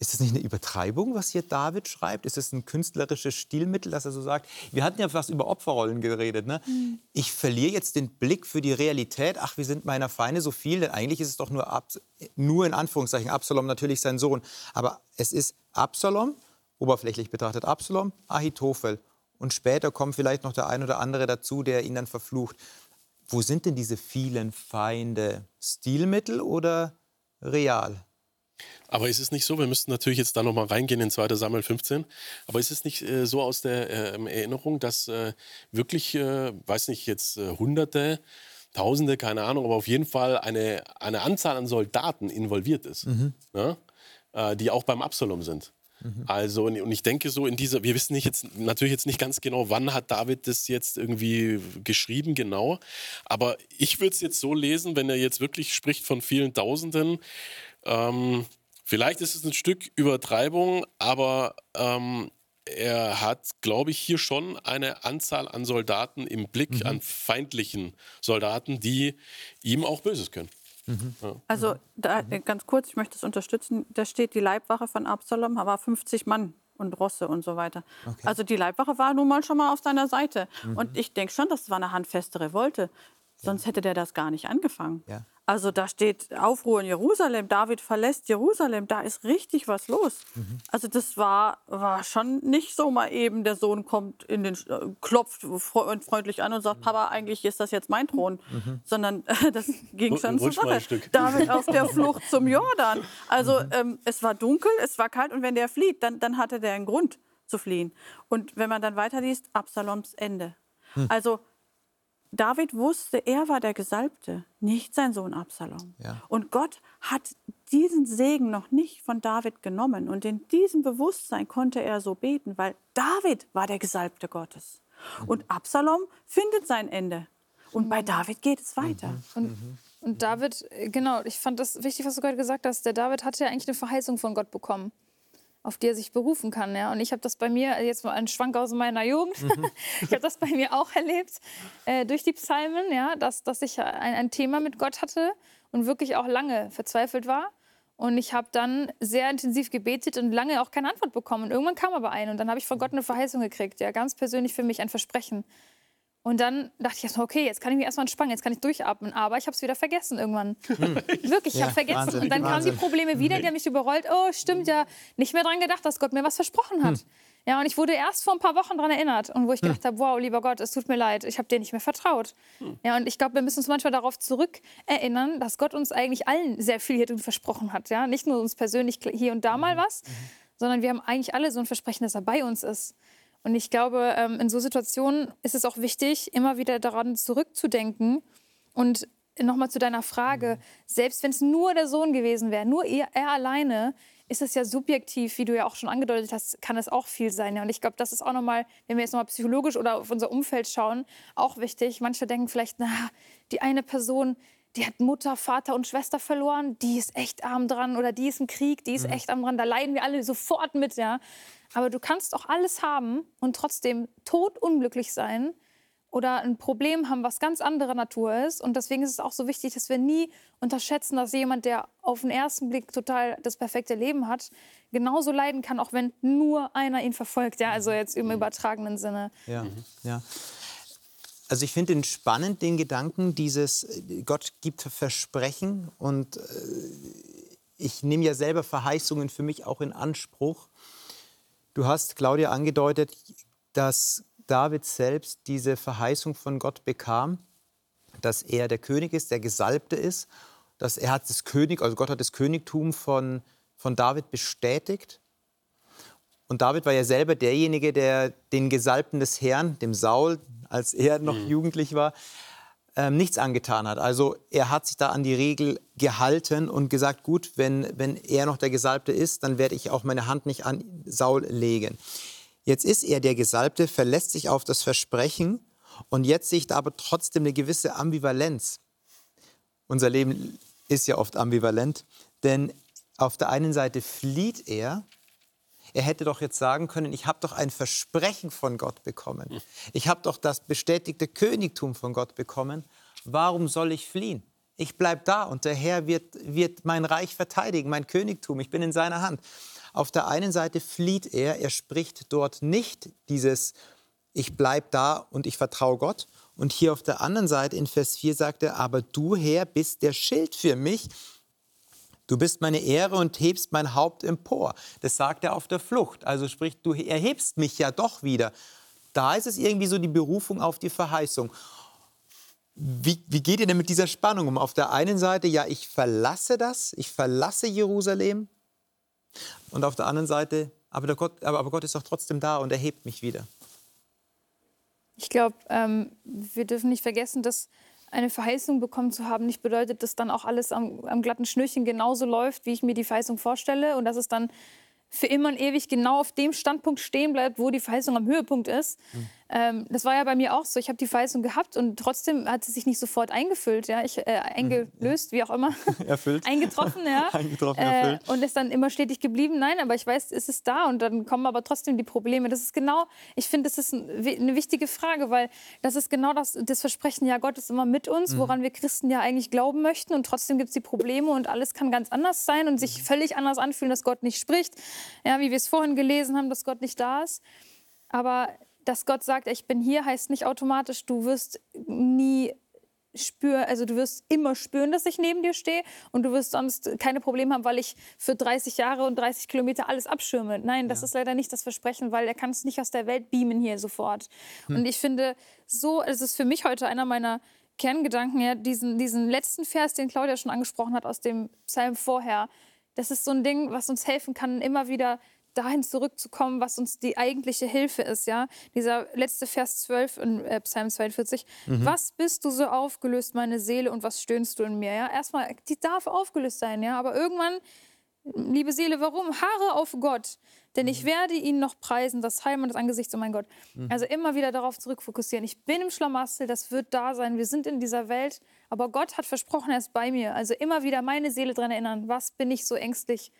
ist das nicht eine Übertreibung, was hier David schreibt? Ist das ein künstlerisches Stilmittel, dass er so sagt? Wir hatten ja fast über Opferrollen geredet. Ne? Mhm. Ich verliere jetzt den Blick für die Realität. Ach, wir sind meiner Feinde so viel, denn eigentlich ist es doch nur, Ab nur in Anführungszeichen Absalom natürlich sein Sohn. Aber es ist Absalom, oberflächlich betrachtet Absalom, Ahitophel. Und später kommt vielleicht noch der ein oder andere dazu, der ihn dann verflucht. Wo sind denn diese vielen Feinde? Stilmittel oder real? Aber ist es nicht so, wir müssten natürlich jetzt da nochmal reingehen in 2. Samuel 15, aber ist es nicht äh, so aus der äh, Erinnerung, dass äh, wirklich, äh, weiß nicht, jetzt äh, Hunderte, Tausende, keine Ahnung, aber auf jeden Fall eine, eine Anzahl an Soldaten involviert ist, mhm. ja? Äh, die auch beim Absalom sind. Mhm. Also, und ich denke so in dieser, wir wissen nicht jetzt, natürlich jetzt nicht ganz genau, wann hat David das jetzt irgendwie geschrieben, genau. Aber ich würde es jetzt so lesen, wenn er jetzt wirklich spricht von vielen Tausenden, ähm, vielleicht ist es ein Stück Übertreibung, aber ähm, er hat, glaube ich, hier schon eine Anzahl an Soldaten im Blick, mhm. an feindlichen Soldaten, die ihm auch Böses können. Mhm. Ja. Also da, ganz kurz, ich möchte das unterstützen. Da steht die Leibwache von Absalom, aber 50 Mann und Rosse und so weiter. Also die Leibwache war nun mal schon mal auf seiner Seite. Mhm. Und ich denke schon, das war eine handfeste Revolte. Sonst hätte der das gar nicht angefangen. Ja. Also da steht Aufruhr in Jerusalem, David verlässt Jerusalem, da ist richtig was los. Mhm. Also das war, war schon nicht so mal eben, der Sohn kommt in den, äh, klopft fre- freundlich an und sagt, Mhm. Papa, eigentlich ist das jetzt mein Thron. Sondern äh, das ging schon zur ein Sache. David auf der Flucht zum Jordan. Also ähm, es war dunkel, es war kalt und wenn der flieht, dann, dann hatte der einen Grund zu fliehen. Und wenn man dann weiterliest, Absaloms Ende. Also David wusste, er war der Gesalbte, nicht sein Sohn Absalom. Ja. Und Gott hat diesen Segen noch nicht von David genommen. Und in diesem Bewusstsein konnte er so beten, weil David war der Gesalbte Gottes. Und Absalom findet sein Ende. Und bei David geht es weiter. Und, und David, äh, genau, ich fand das wichtig, was du gerade gesagt hast. Der David hatte ja eigentlich eine Verheißung von Gott bekommen, auf die er sich berufen kann. Ja? Und ich habe das bei mir, jetzt mal ein Schwank aus meiner Jugend, ich habe das bei mir auch erlebt, äh, durch die Psalmen, ja, dass, dass ich ein, ein Thema mit Gott hatte und wirklich auch lange verzweifelt war. Und ich habe dann sehr intensiv gebetet und lange auch keine Antwort bekommen. Und irgendwann kam aber eine und dann habe ich von Gott eine Verheißung gekriegt, ja, ganz persönlich für mich ein Versprechen. Und dann dachte ich erstmal, okay, jetzt kann ich mich erstmal entspannen, jetzt kann ich durchatmen. Aber ich habe es wieder vergessen irgendwann. Wirklich, ich Ja, habe vergessen. Wahnsinn, und dann kamen die Wahnsinn. Probleme wieder, die haben mich überrollt. Oh, stimmt ja, nicht mehr dran gedacht, dass Gott mir was versprochen hat. Ja, und ich wurde erst vor ein paar Wochen daran erinnert und wo ich gedacht habe, wow, lieber Gott, es tut mir leid, ich habe dir nicht mehr vertraut. Ja, und ich glaube, wir müssen uns manchmal darauf zurückerinnern, dass Gott uns eigentlich allen sehr viel hier drin versprochen hat. Ja, nicht nur uns persönlich hier und da mal was, sondern wir haben eigentlich alle so ein Versprechen, dass er bei uns ist. Und ich glaube, ähm, in so Situationen ist es auch wichtig, immer wieder daran zurückzudenken und nochmal zu deiner Frage, selbst wenn es nur der Sohn gewesen wäre, nur er, er alleine, ist es ja subjektiv, wie du ja auch schon angedeutet hast, kann es auch viel sein. Ja. Und ich glaube, das ist auch nochmal, wenn wir jetzt nochmal psychologisch oder auf unser Umfeld schauen, auch wichtig. Manche denken vielleicht, na, die eine Person, die hat Mutter, Vater und Schwester verloren, die ist echt arm dran oder die ist im Krieg, die ist echt arm dran, da leiden wir alle sofort mit, ja. Aber du kannst auch alles haben und trotzdem totunglücklich sein oder ein Problem haben, was ganz anderer Natur ist. Und deswegen ist es auch so wichtig, dass wir nie unterschätzen, dass jemand, der auf den ersten Blick total das perfekte Leben hat, genauso leiden kann, auch wenn nur einer ihn verfolgt. Ja, also jetzt im übertragenen Sinne. Ja, ja. Also ich finde den spannend, den Gedanken, dieses Gott gibt Versprechen und äh, ich nehme ja selber Verheißungen für mich auch in Anspruch. Du hast, Claudia, angedeutet, dass David selbst diese Verheißung von Gott bekam, dass er der König ist, der Gesalbte ist, dass er hat das König, also Gott hat das Königtum von, von David bestätigt. Und David war ja selber derjenige, der den Gesalbten des Herrn, dem Saul, als er noch jugendlich war, ähm, nichts angetan hat. Also er hat sich da an die Regel gehalten und gesagt, gut, wenn, wenn er noch der Gesalbte ist, dann werde ich auch meine Hand nicht an Saul legen. Jetzt ist er der Gesalbte, verlässt sich auf das Versprechen und jetzt sehe ich da aber trotzdem eine gewisse Ambivalenz. Unser Leben ist ja oft ambivalent, denn auf der einen Seite flieht er, er hätte doch jetzt sagen können, ich habe doch ein Versprechen von Gott bekommen. Ich habe doch das bestätigte Königtum von Gott bekommen. Warum soll ich fliehen? Ich bleibe da und der Herr wird, wird mein Reich verteidigen, mein Königtum. Ich bin in seiner Hand. Auf der einen Seite flieht er, er spricht dort nicht dieses Ich bleibe da und ich vertraue Gott. Und hier auf der anderen Seite in Vers 4 sagt er, aber du Herr bist der Schild für mich, Du bist meine Ehre und hebst mein Haupt empor. Das sagt er auf der Flucht. Also sprich, du erhebst mich ja doch wieder. Da ist es irgendwie so die Berufung auf die Verheißung. Wie, wie geht ihr denn mit dieser Spannung um? Auf der einen Seite, ja, ich verlasse das, ich verlasse Jerusalem. Und auf der anderen Seite, aber, Gott, aber, aber Gott ist doch trotzdem da und erhebt mich wieder. Ich glaube, ähm, wir dürfen nicht vergessen, dass eine Verheißung bekommen zu haben, nicht bedeutet, dass dann auch alles am, am glatten Schnürchen genauso läuft, wie ich mir die Verheißung vorstelle und dass es dann für immer und ewig genau auf dem Standpunkt stehen bleibt, wo die Verheißung am Höhepunkt ist. Ähm, das war ja bei mir auch so. Ich habe die Verheißung gehabt und trotzdem hat sie sich nicht sofort eingefüllt, ja, ich, äh, eingelöst, wie auch immer. Erfüllt. Eingetroffen, ja. Eingetroffen, Äh, erfüllt. und ist dann immer stetig geblieben. Nein, aber ich weiß, es ist da und dann kommen aber trotzdem die Probleme. Das ist genau, ich finde, das ist ein, eine wichtige Frage, weil das ist genau das, das Versprechen, ja, Gott ist immer mit Mhm. uns, woran wir Christen ja eigentlich glauben möchten und trotzdem gibt es die Probleme und alles kann ganz anders sein und Mhm. sich völlig anders anfühlen, dass Gott nicht spricht, ja, wie wir es vorhin gelesen haben, dass Gott nicht da ist. Aber dass Gott sagt, ich bin hier, heißt nicht automatisch, du wirst nie spüren, also du wirst immer spüren, dass ich neben dir stehe und du wirst sonst keine Probleme haben, weil ich für 30 Jahre und 30 Kilometer alles abschirme. Nein, das ist leider nicht das Versprechen, weil er kann es nicht aus der Welt beamen hier sofort. Und ich finde, so es ist für mich heute einer meiner Kerngedanken, ja, diesen, diesen letzten Vers, den Claudia schon angesprochen hat aus dem Psalm vorher, das ist so ein Ding, was uns helfen kann, immer wieder dahin zurückzukommen, was uns die eigentliche Hilfe ist. Ja? Dieser letzte Vers 12 in äh, Psalm 42. Was bist du so aufgelöst, meine Seele, und was stöhnst du in mir? Ja? Erstmal, die darf aufgelöst sein, ja? aber irgendwann, liebe Seele, warum? Haare auf Gott, denn ich werde ihn noch preisen, das Heim und das Angesicht, oh mein Gott. Also immer wieder darauf zurückfokussieren. Ich bin im Schlamassel, das wird da sein, wir sind in dieser Welt, aber Gott hat versprochen, er ist bei mir. Also immer wieder meine Seele daran erinnern, was bin ich so ängstlich?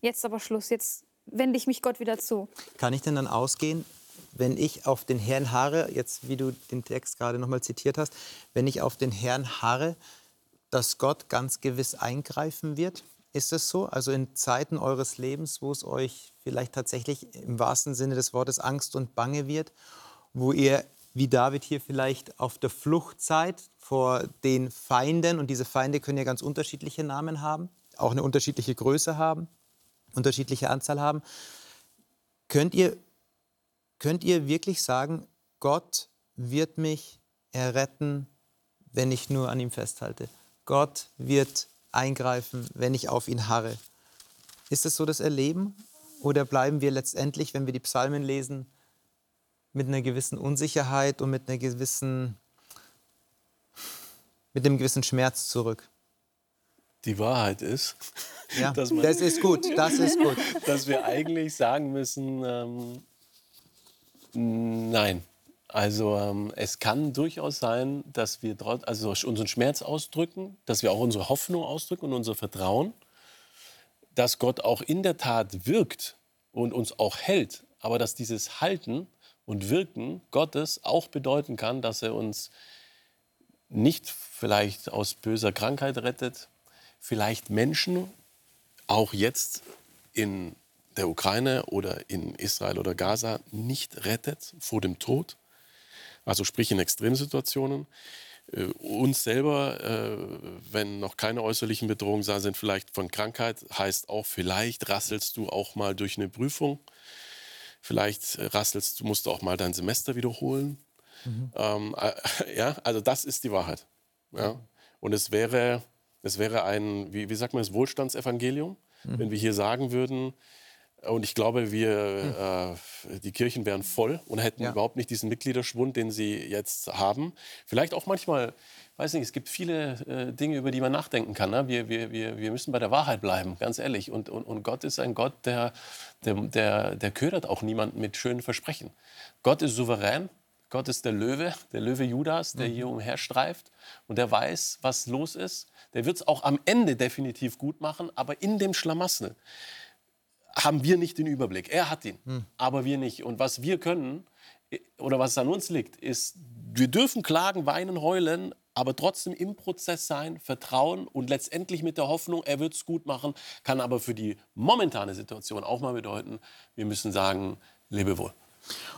Jetzt aber Schluss, jetzt wende ich mich Gott wieder zu. Kann ich denn dann ausgehen, wenn ich auf den Herrn harre, jetzt wie du den Text gerade nochmal zitiert hast, wenn ich auf den Herrn harre, dass Gott ganz gewiss eingreifen wird? Ist es so? Also in Zeiten eures Lebens, wo es euch vielleicht tatsächlich im wahrsten Sinne des Wortes Angst und Bange wird, wo ihr wie David hier vielleicht auf der Flucht seid vor den Feinden und diese Feinde können ja ganz unterschiedliche Namen haben, auch eine unterschiedliche Größe haben, unterschiedliche Anzahl haben. Könnt ihr, könnt ihr wirklich sagen, Gott wird mich erretten, wenn ich nur an ihm festhalte? Gott wird eingreifen, wenn ich auf ihn harre. Ist es so das Erleben? Oder bleiben wir letztendlich, wenn wir die Psalmen lesen, mit einer gewissen Unsicherheit und mit einer gewissen, mit einem gewissen Schmerz zurück? Die Wahrheit ist, Ja, dass, man, das ist gut, das ist gut. dass wir eigentlich sagen müssen, ähm, nein. Also ähm, es kann durchaus sein, dass wir also unseren Schmerz ausdrücken, dass wir auch unsere Hoffnung ausdrücken und unser Vertrauen, dass Gott auch in der Tat wirkt und uns auch hält, aber dass dieses Halten und Wirken Gottes auch bedeuten kann, dass er uns nicht vielleicht aus böser Krankheit rettet, vielleicht Menschen auch jetzt in der Ukraine oder in Israel oder Gaza nicht rettet vor dem Tod, also sprich in Extremsituationen. Äh, uns selber, äh, wenn noch keine äußerlichen Bedrohungen da sind, vielleicht von Krankheit, heißt auch, vielleicht rasselst du auch mal durch eine Prüfung. Vielleicht rasselst du, musst du auch mal dein Semester wiederholen. Ähm, äh, ja, also das ist die Wahrheit. Ja? Und es wäre, es wäre ein, wie, wie sagt man das, Wohlstandsevangelium, wenn wir hier sagen würden, und ich glaube, wir, äh, die Kirchen wären voll und hätten Ja. überhaupt nicht diesen Mitgliederschwund, den sie jetzt haben. Vielleicht auch manchmal, weiß nicht, es gibt viele äh, Dinge, über die man nachdenken kann. Ne? Wir, wir, wir, wir müssen bei der Wahrheit bleiben, ganz ehrlich. Und, und, und Gott ist ein Gott, der, der, der, der ködert auch niemanden mit schönen Versprechen. Gott ist souverän. Gott ist der Löwe, der Löwe Judas, der hier umherstreift und der weiß, was los ist. Der wird es auch am Ende definitiv gut machen, aber in dem Schlamassel haben wir nicht den Überblick. Er hat ihn, aber wir nicht. Und was wir können oder was an uns liegt, ist, wir dürfen klagen, weinen, heulen, aber trotzdem im Prozess sein, vertrauen und letztendlich mit der Hoffnung, er wird es gut machen, kann aber für die momentane Situation auch mal bedeuten, wir müssen sagen, lebe wohl.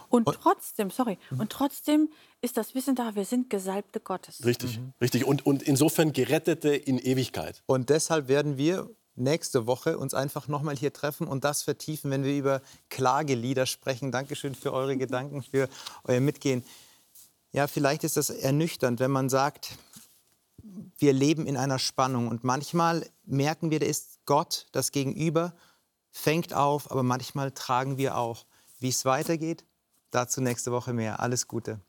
Und trotzdem, sorry, und trotzdem ist das Wissen da, wir sind Gesalbte Gottes. Richtig, richtig. Und, und insofern Gerettete in Ewigkeit. Und deshalb werden wir nächste Woche uns einfach nochmal hier treffen und das vertiefen, wenn wir über Klagelieder sprechen. Dankeschön für eure Gedanken, für euer Mitgehen. Ja, vielleicht ist das ernüchternd, wenn man sagt, wir leben in einer Spannung und manchmal merken wir, da ist Gott, das Gegenüber, fängt auf, aber manchmal tragen wir auch. Wie es weitergeht, dazu nächste Woche mehr. Alles Gute.